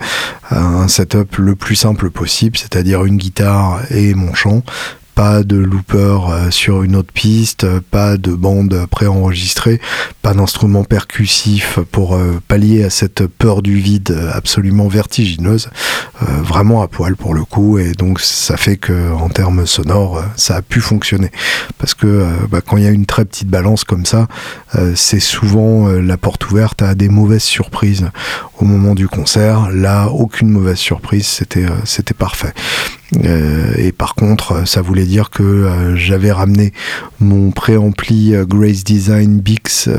un setup le plus simple possible, c'est-à-dire une guitare et mon chant pas de looper euh, sur une autre piste, pas de bande préenregistrée, pas d'instrument percussif pour euh, pallier à cette peur du vide absolument vertigineuse, euh, vraiment à poil pour le coup, et donc ça fait que en termes sonores, ça a pu fonctionner. Parce que bah, quand il y a une très petite balance comme ça, c'est souvent la porte ouverte à des mauvaises surprises au moment du concert. Là, aucune mauvaise surprise, c'était c'était parfait. Euh, et par contre, ça voulait dire que euh, j'avais ramené mon préampli euh, Grace Design Bix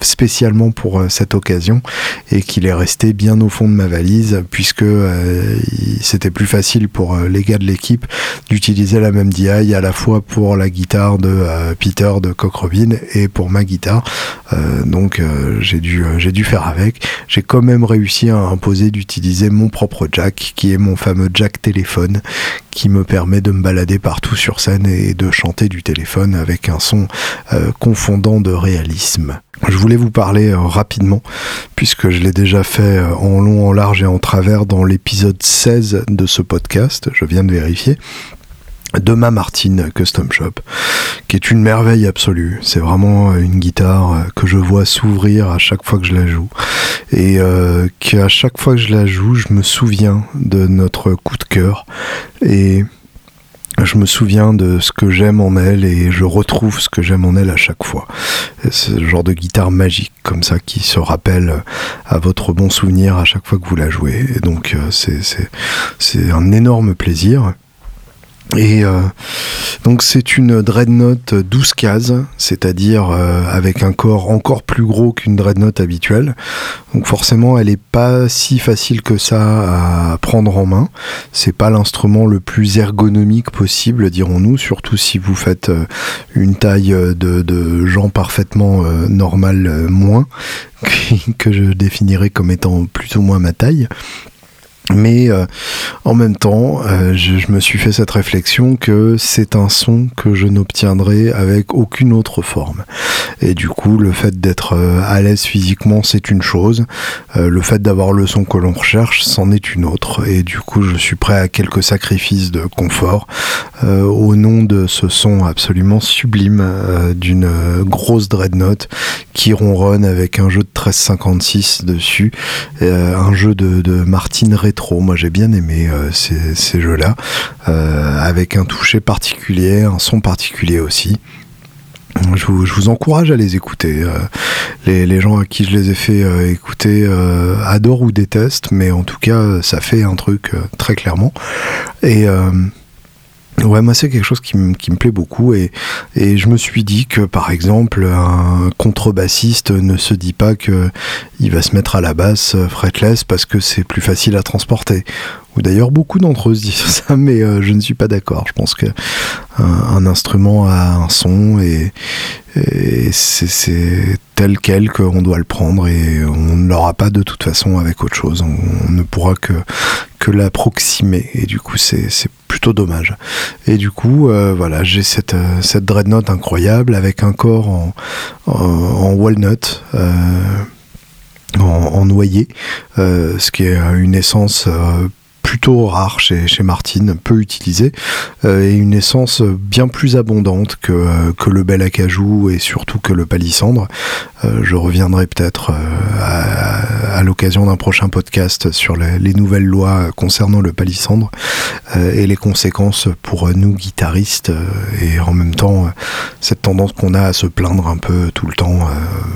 spécialement pour cette occasion et qu'il est resté bien au fond de ma valise puisque c'était plus facile pour les gars de l'équipe d'utiliser la même DI à la fois pour la guitare de Peter de Cock Robin et pour ma guitare. donc j'ai dû, j'ai dû faire avec. J'ai quand même réussi à imposer d'utiliser mon propre jack qui est mon fameux jack téléphone qui me permet de me balader partout sur scène et de chanter du téléphone avec un son euh, confondant de réalisme. Je voulais vous parler euh, rapidement, puisque je l'ai déjà fait euh, en long, en large et en travers dans l'épisode 16 de ce podcast, je viens de vérifier de ma Martine Custom Shop, qui est une merveille absolue. C'est vraiment euh, une guitare euh, que je vois s'ouvrir à chaque fois que je la joue. Et euh, qu'à chaque fois que je la joue, je me souviens de notre coup de cœur. Et je me souviens de ce que j'aime en elle et je retrouve ce que j'aime en elle à chaque fois. C'est ce genre de guitare magique comme ça qui se rappelle à votre bon souvenir à chaque fois que vous la jouez. Et donc c'est un énorme plaisir. Et euh, donc c'est une dreadnought 12 cases, c'est-à-dire euh, avec un corps encore plus gros qu'une dreadnought habituelle. Donc forcément, elle n'est pas si facile que ça à prendre en main. C'est pas l'instrument le plus ergonomique possible, dirons-nous, surtout si vous faites euh, une taille de, de gens parfaitement normal moins, que je définirais comme étant plus ou moins ma taille. Mais euh, en même temps, euh, je, me suis fait cette réflexion que c'est un son que je n'obtiendrai avec aucune autre forme. Et du coup, le fait d'être euh, à l'aise physiquement, c'est une chose. le fait d'avoir le son que l'on recherche, c'en est une autre. Et du coup, je suis prêt à quelques sacrifices de confort au nom de ce son absolument sublime d'une grosse dreadnought qui ronronne avec un jeu de 1356 dessus, un jeu de, de Martin Moi j'ai bien aimé euh, ces, jeux-là, euh, avec un toucher particulier, un son particulier aussi. Je vous, encourage à les écouter. Euh, les, gens à qui je les ai fait écouter adorent ou détestent, mais en tout cas, ça fait un truc très clairement. Et Ouais, moi c'est quelque chose qui, me plaît beaucoup et, je me suis dit que par exemple un contrebassiste ne se dit pas que il va se mettre à la basse fretless parce que c'est plus facile à transporter ou d'ailleurs beaucoup d'entre eux se disent ça, mais euh, je ne suis pas d'accord. Je pense que un, instrument a un son et, c'est tel quel qu'on doit le prendre et on ne l'aura pas de toute façon avec autre chose. On, ne pourra que, que l'approximer et du coup c'est plutôt dommage. Et du coup euh, voilà j'ai cette, cette dreadnought incroyable avec un corps en, en, walnut. Euh, en, noyer, ce qui est une essence plutôt rare chez, chez Martin, peu utilisé, et une essence bien plus abondante que, que le bel acajou et surtout que le palissandre. je reviendrai peut-être à, à l'occasion d'un prochain podcast sur les, les, nouvelles lois concernant le palissandre et les conséquences pour nous guitaristes et en même temps cette tendance qu'on a à se plaindre un peu tout le temps,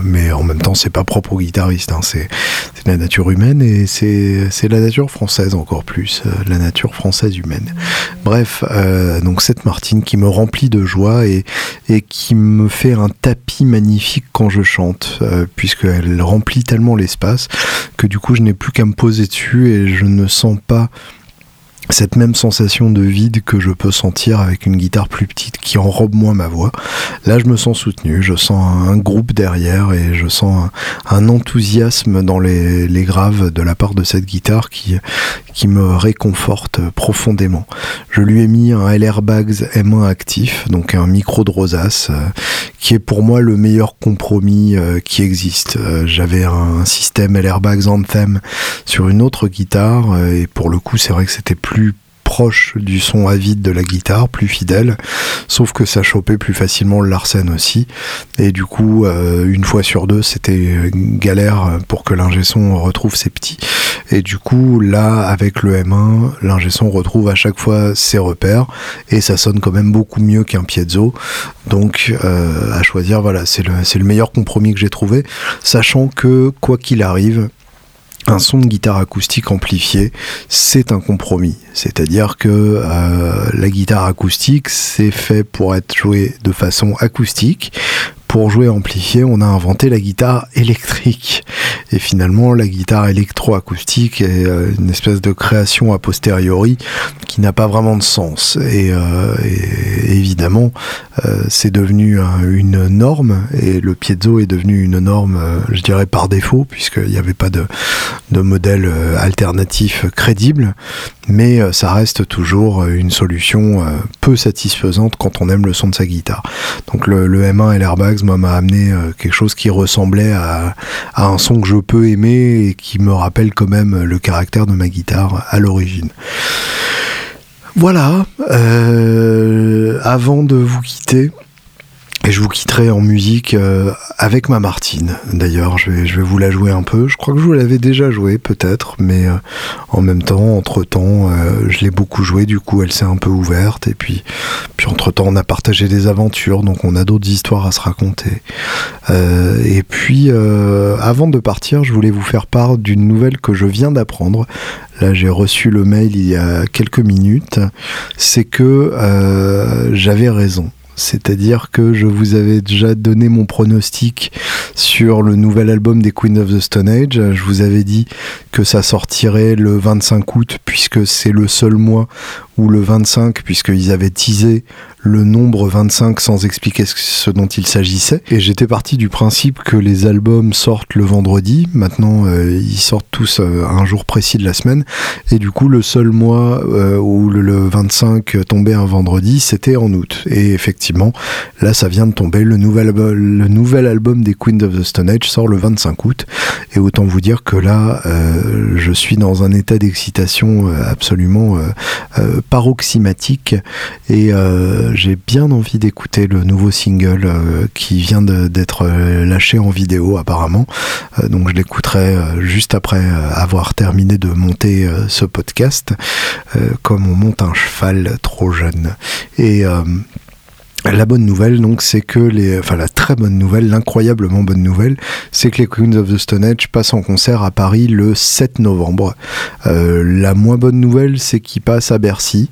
mais en même temps c'est pas propre aux guitaristes, hein, c'est la nature humaine et c'est la nature française encore plus, euh, la nature française humaine. Bref, euh, donc cette Martine qui me remplit de joie et, qui me fait un tapis magnifique quand je chante, euh, puisqu'elle remplit tellement l'espace que du coup je n'ai plus qu'à me poser dessus et je ne sens pas cette même sensation de vide que je peux sentir avec une guitare plus petite qui enrobe moins ma voix. Là, je me sens soutenu, je sens un groupe derrière et je sens un, enthousiasme dans les, graves de la part de cette guitare qui, qui me réconforte profondément. Je lui ai mis un LR Bags M1 actif, donc un micro de rosace, euh, qui est pour moi le meilleur compromis euh, qui existe. Euh, j'avais un, système LR Bags Anthem sur une autre guitare et pour le coup, c'est vrai que c'était plus plus proche du son avide de la guitare, plus fidèle, sauf que ça chopait plus facilement le Larsen aussi. Et du coup, euh, une fois sur deux, c'était galère pour que l'ingé son retrouve ses petits. Et du coup, là, avec le M1, l'ingé son retrouve à chaque fois ses repères et ça sonne quand même beaucoup mieux qu'un piezo. Donc, euh, à choisir, voilà, c'est le, le meilleur compromis que j'ai trouvé, sachant que quoi qu'il arrive, un son de guitare acoustique amplifié, c'est un compromis. C'est-à-dire que euh, la guitare acoustique, c'est fait pour être joué de façon acoustique, pour jouer amplifié, on a inventé la guitare électrique. Et finalement, la guitare électroacoustique est euh, une espèce de création a posteriori qui n'a pas vraiment de sens. Et, euh, évidemment, euh, c'est devenu une norme, et le piezo est devenu une norme, je dirais, par défaut, puisqu'il n'y avait pas de, modèle alternatif crédible. Mais ça reste toujours une solution peu satisfaisante quand on aime le son de sa guitare. Donc le, le M1 et l'Airbags m'a amené euh, quelque chose qui ressemblait à, un son que je peux aimer et qui me rappelle quand même le caractère de ma guitare à l'origine. Voilà, euh, avant de vous quitter, et je vous quitterai en musique euh, avec ma Martine. D'ailleurs, je vais, je vais vous la jouer un peu. Je crois que je vous l'avais déjà jouée, peut-être, mais euh, en même temps, entre-temps, euh, je l'ai beaucoup jouée. Du coup, elle s'est un peu ouverte. Et puis, puis entre-temps, on a partagé des aventures, donc on a d'autres histoires à se raconter. et puis, avant de partir, je voulais vous faire part d'une nouvelle que je viens d'apprendre. Là, j'ai reçu le mail il y a quelques minutes. C'est que j'avais raison. C'est-à-dire que je vous avais déjà donné mon pronostic sur le nouvel album des Queen of the Stone Age. Je vous avais dit que ça sortirait le 25 août puisque c'est le seul mois où le 25, puisqu'ils avaient teasé le nombre 25 sans expliquer ce dont il s'agissait. Et j'étais parti du principe que les albums sortent le vendredi. Maintenant, euh, ils sortent tous euh, un jour précis de la semaine. Et du coup, le seul mois euh, où le, 25 tombait un vendredi, c'était en août. Et effectivement, là, ça vient de tomber. Le nouvel, le nouvel album des Queens of the Stone Age sort le 25 août. Et autant vous dire que là, je suis dans un état d'excitation absolument paroxymatique. Et j'ai bien envie d'écouter le nouveau single euh, qui vient d'être euh, lâché en vidéo apparemment. Euh, donc je l'écouterai juste après avoir terminé de monter ce podcast, comme on monte un cheval trop jeune. Et la bonne nouvelle, donc, c'est que les, enfin la très bonne nouvelle, l'incroyablement bonne nouvelle, c'est que les Queens of the Stone Age passent en concert à Paris le 7 novembre. Euh, la moins bonne nouvelle, c'est qu'ils passent à Bercy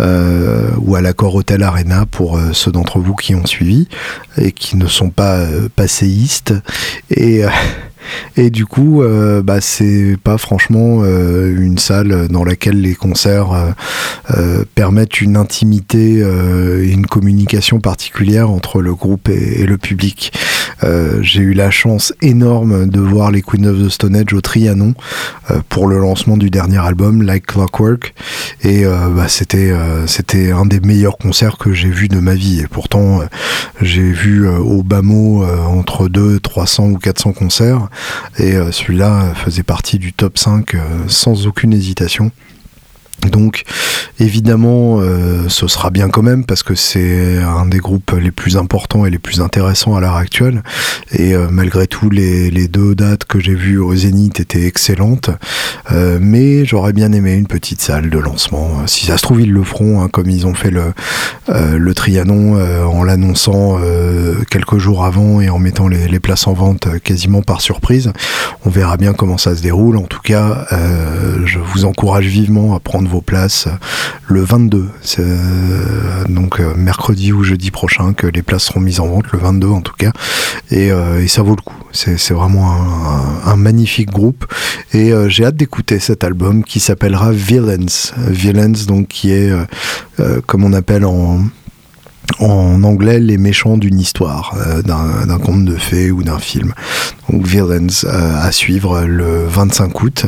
euh, ou à l'Accord Hotel Arena pour euh, ceux d'entre vous qui ont suivi et qui ne sont pas passéistes. Et et du coup, euh, bah, c'est pas franchement euh, une salle dans laquelle les concerts euh, permettent une intimité et une communication particulière entre le groupe et, le public. J'ai eu la chance énorme de voir les Queen of the Stone Age au Trianon pour le lancement du dernier album, Like Clockwork. Et bah, c'était c'était un des meilleurs concerts que j'ai vu de ma vie. Et pourtant, j'ai vu au bas mot entre 2, 300 ou 400 concerts. Et euh, celui-là faisait partie du top 5 euh, sans aucune hésitation. Donc évidemment, euh, ce sera bien quand même parce que c'est un des groupes les plus importants et les plus intéressants à l'heure actuelle. Et euh, malgré tout, les, les, deux dates que j'ai vues au Zénith étaient excellentes. Euh, mais j'aurais bien aimé une petite salle de lancement. Si ça se trouve, ils le feront hein, comme ils ont fait le, le Trianon en l'annonçant quelques jours avant et en mettant les, les, places en vente quasiment par surprise. On verra bien comment ça se déroule. En tout cas, je vous encourage vivement à prendre vos places le 22. C'est euh, donc euh, mercredi ou jeudi prochain que les places seront mises en vente, le 22 en tout cas. Et, euh, et ça vaut le coup. C'est vraiment un, un, magnifique groupe. Et j'ai hâte d'écouter cet album qui s'appellera Villains. Villains, donc qui est, comme on appelle en en anglais les méchants d'une histoire, euh, d'un conte de fées ou d'un film. Donc Villains euh, à suivre le 25 août.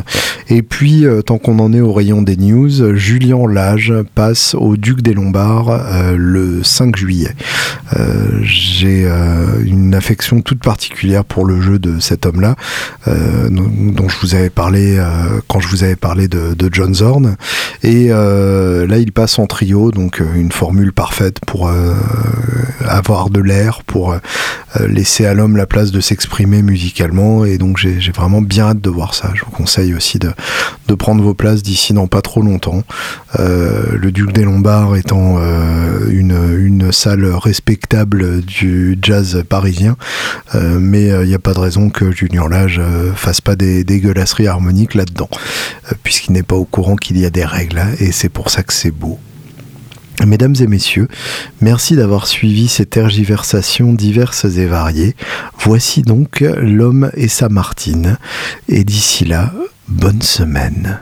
Et puis, euh, tant qu'on en est au rayon des news, Julien Lage passe au Duc des Lombards le 5 juillet. J'ai une affection toute particulière pour le jeu de cet homme-là, dont je vous avais parlé quand je vous avais parlé de, John Zorn. Et là, il passe en trio, donc une formule parfaite pour avoir de l'air, pour euh, laisser à l'homme la place de s'exprimer musicalement. Et donc j'ai vraiment bien hâte de voir ça. Je vous conseille aussi de, prendre vos places d'ici dans pas trop longtemps. Euh, le Duc des Lombards étant une, salle respectable du jazz parisien, mais il n'y a pas de raison que Julien Lage fasse pas des dégueulasseries harmoniques là-dedans, puisqu'il n'est pas au courant qu'il y a des règles, et c'est pour ça que c'est beau. Mesdames et messieurs, merci d'avoir suivi ces tergiversations diverses et variées. Voici donc l'homme et sa Martine. Et d'ici là, bonne semaine.